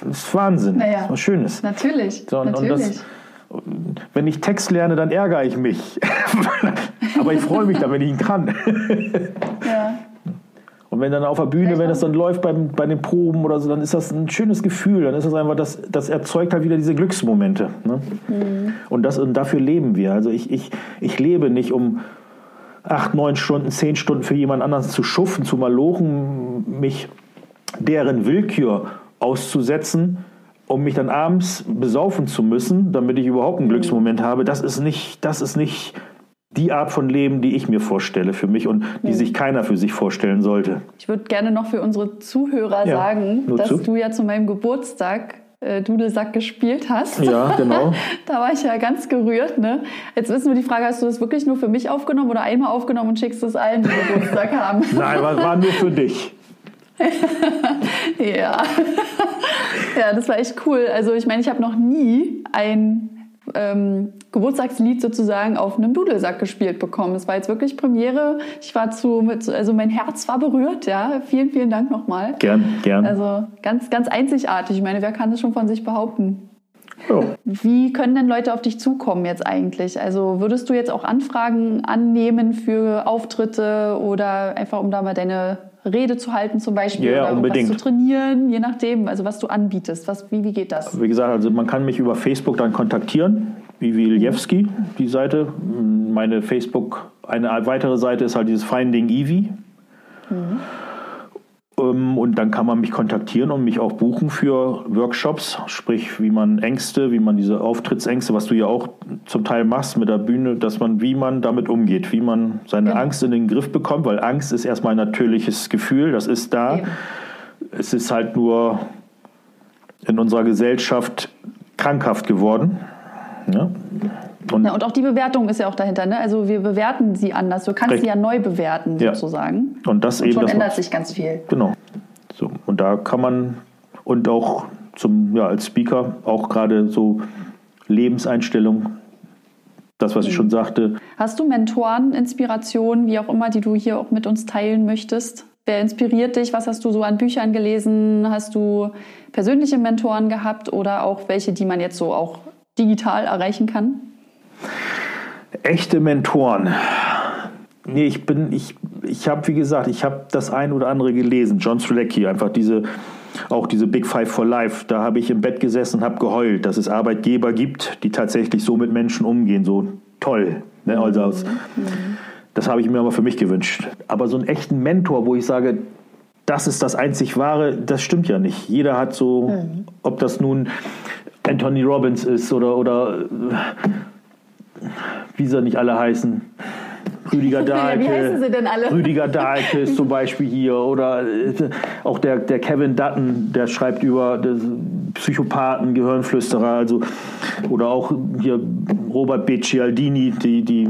ist Wahnsinn. Naja, ist was Schönes. Natürlich. So, und, natürlich. Und das, wenn ich Text lerne, dann ärgere ich mich. Aber ich freue mich dann, wenn ich ihn kann. ja. Und wenn dann auf der Bühne, wenn das dann läuft beim, bei den Proben oder so, dann ist das ein schönes Gefühl. Dann ist das einfach, das, das erzeugt halt wieder diese Glücksmomente. Ne? Mhm. Und, das, und dafür leben wir. Also ich, ich, ich lebe nicht, um acht, neun Stunden, zehn Stunden für jemand anderen zu schuffen, zu malochen, mich deren Willkür auszusetzen, um mich dann abends besaufen zu müssen, damit ich überhaupt einen. Glücksmoment habe, das ist nicht, das ist nicht die Art von Leben, die ich mir vorstelle für mich und die sich keiner für sich vorstellen sollte. Ich würde gerne noch für unsere Zuhörer ja, sagen, dass zu? du ja zu meinem Geburtstag äh, Dudelsack gespielt hast. Ja, genau. da war ich ja ganz gerührt. Ne? Jetzt ist nur die Frage, hast du das wirklich nur für mich aufgenommen oder einmal aufgenommen und schickst es allen, die Geburtstag haben? Nein, war, war nur für dich. ja. ja, das war echt cool. Also ich meine, ich habe noch nie ein ähm, Geburtstagslied sozusagen auf einem Dudelsack gespielt bekommen. Es war jetzt wirklich Premiere. Ich war zu, also mein Herz war berührt, ja. Vielen, vielen Dank nochmal. Gern, gern. Also ganz, ganz einzigartig. Ich meine, wer kann das schon von sich behaupten? Ja. Wie können denn Leute auf dich zukommen jetzt eigentlich? Also würdest du jetzt auch Anfragen annehmen für Auftritte oder einfach um da mal deine Rede zu halten zum Beispiel Ja, oder unbedingt. was zu trainieren, je nachdem, also was du anbietest. Was, wie, wie geht das? Wie gesagt, also man kann mich über Facebook dann kontaktieren, Vivi Iljewski, die Seite. Meine Facebook, eine weitere Seite ist halt dieses Finding Eevee. Ähm, Und dann kann man mich kontaktieren und mich auch buchen für Workshops, sprich wie man Ängste, wie man diese Auftrittsängste, was du ja auch zum Teil machst mit der Bühne, dass man, wie man damit umgeht, wie man seine Genau. Angst in den Griff bekommt, weil Angst ist erstmal ein natürliches Gefühl, das ist da. Eben. Es ist halt nur in unserer Gesellschaft krankhaft geworden. Ja? Und Ja, und auch die Bewertung ist ja auch dahinter. Ne? Also wir bewerten sie anders. Du kannst Richtig. sie ja neu bewerten Ja. sozusagen. Und das Und eben schon das ändert sich ganz viel. Genau. So, und da kann man und auch zum, ja, als Speaker auch gerade so Lebenseinstellung, das, was ich schon sagte, Hast du Mentoren, Inspirationen, wie auch immer, die du hier auch mit uns teilen möchtest? Wer inspiriert dich? Was hast du so an Büchern gelesen? Hast du persönliche Mentoren gehabt oder auch welche, die man jetzt so auch digital erreichen kann? Echte Mentoren. Nee, ich bin, ich, ich habe, wie gesagt, ich habe das ein oder andere gelesen. John Strelacki, einfach diese, auch diese Big Five for Life. Da habe ich im Bett gesessen und habe geheult, dass es Arbeitgeber gibt, die tatsächlich so mit Menschen umgehen. So toll. Ne? Also aus, das habe ich mir aber für mich gewünscht. Aber so einen echten Mentor, wo ich sage, das ist das einzig Wahre, das stimmt ja nicht. Jeder hat so, ob das nun Anthony Robbins ist oder, oder wie sie nicht alle heißen. Rüdiger Dahlke. wie heißen sie denn alle? Rüdiger Dahlke ist zum Beispiel hier. Oder äh, auch der, der Kevin Dutton, der schreibt über Psychopathen, Gehirnflüsterer. Also, oder auch hier Robert B. Cialdini, die, die,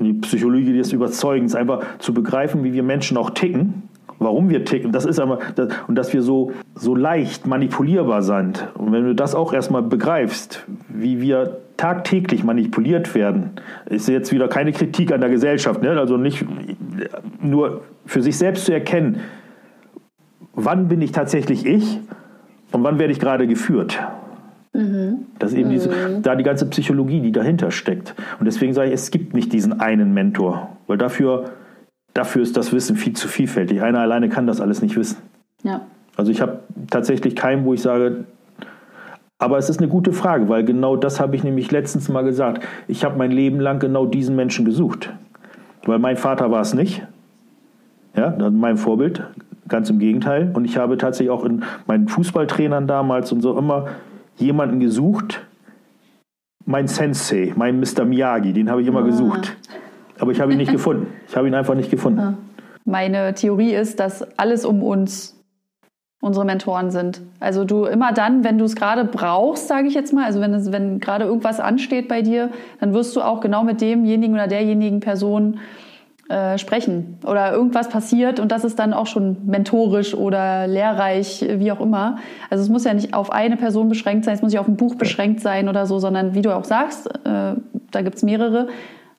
die Psychologie des Überzeugens. Einfach zu begreifen, wie wir Menschen auch ticken. Warum wir ticken, das ist aber, das, und dass wir so, so leicht manipulierbar sind. Und wenn du das auch erstmal begreifst, wie wir tagtäglich manipuliert werden, ist jetzt wieder keine Kritik an der Gesellschaft, ne? also nicht nur für sich selbst zu erkennen, wann bin ich tatsächlich ich und wann werde ich gerade geführt. Das ist eben diese, da die ganze Psychologie, die dahinter steckt. Und deswegen sage ich, es gibt nicht diesen einen Mentor, weil dafür, dafür ist das Wissen viel zu vielfältig. Einer alleine kann das alles nicht wissen. Ja. Also ich habe tatsächlich keinen, wo ich sage, aber es ist eine gute Frage, weil genau das habe ich nämlich letztens mal gesagt. Ich habe mein Leben lang genau diesen Menschen gesucht. Weil mein Vater war es nicht. Ja, mein Vorbild. Ganz im Gegenteil. Und ich habe tatsächlich auch in meinen Fußballtrainern damals und so immer jemanden gesucht. Mein Sensei, mein Mr. Miyagi, den habe ich immer gesucht. Aber ich habe ihn nicht gefunden. Ich habe ihn einfach nicht gefunden. Meine Theorie ist, dass alles um uns unsere Mentoren sind. Also du immer dann, wenn du es gerade brauchst, sage ich jetzt mal, also wenn, wenn gerade irgendwas ansteht bei dir, dann wirst du auch genau mit demjenigen oder derjenigen Person äh, sprechen oder irgendwas passiert und das ist dann auch schon mentorisch oder lehrreich, wie auch immer. Also es muss ja nicht auf eine Person beschränkt sein, es muss nicht auf ein Buch beschränkt sein oder so, sondern wie du auch sagst, äh, da gibt es mehrere.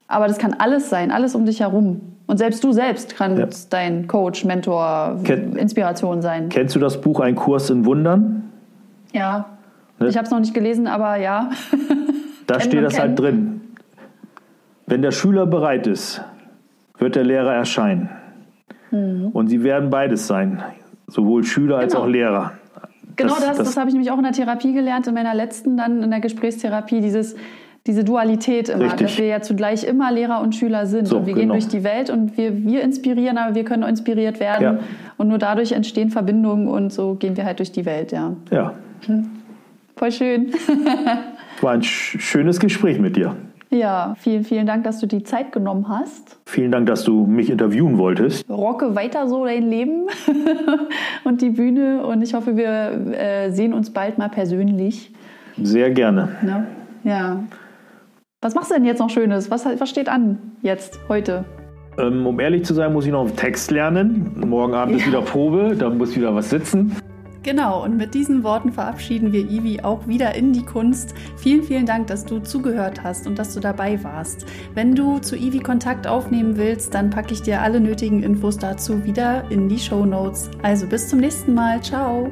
Aber das kann alles sein, alles um dich herum. Und selbst du selbst kannst Ja. dein Coach, Mentor, Ken- Inspiration sein. Kennst du das Buch Ein Kurs in Wundern? Ja. Ne? Ich habe es noch nicht gelesen, aber ja. Da steht das halt drin. Wenn der Schüler bereit ist, wird der Lehrer erscheinen. Und sie werden beides sein. Sowohl Schüler als Mhm. Genau. auch Lehrer. Genau das, Das- das, das- habe ich nämlich auch in der Therapie gelernt, in meiner letzten, dann in der Gesprächstherapie, dieses, diese Dualität immer, Richtig. dass wir ja zugleich immer Lehrer und Schüler sind. So, und wir gehen genau. durch die Welt und wir, wir inspirieren, aber wir können auch inspiriert werden. Ja. Und nur dadurch entstehen Verbindungen und so gehen wir halt durch die Welt, ja. Ja, Voll schön. war ein sch schönes Gespräch mit dir. Ja, vielen, vielen Dank, dass du die Zeit genommen hast. Vielen Dank, dass du mich interviewen wolltest. Rocke weiter so dein Leben und die Bühne und ich hoffe, wir äh, sehen uns bald mal persönlich. Sehr gerne. Ja. ja. Was machst du denn jetzt noch Schönes? Was, was steht an jetzt, heute? Ähm, um ehrlich zu sein, muss ich noch einen Text lernen. Morgen Abend ja. ist wieder Probe, da muss wieder was sitzen. Genau, und mit diesen Worten verabschieden wir Ivi auch wieder in die Kunst. Vielen, vielen Dank, dass du zugehört hast und dass du dabei warst. Wenn du zu Ivi Kontakt aufnehmen willst, dann packe ich dir alle nötigen Infos dazu wieder in die Show Notes. Also bis zum nächsten Mal. Ciao.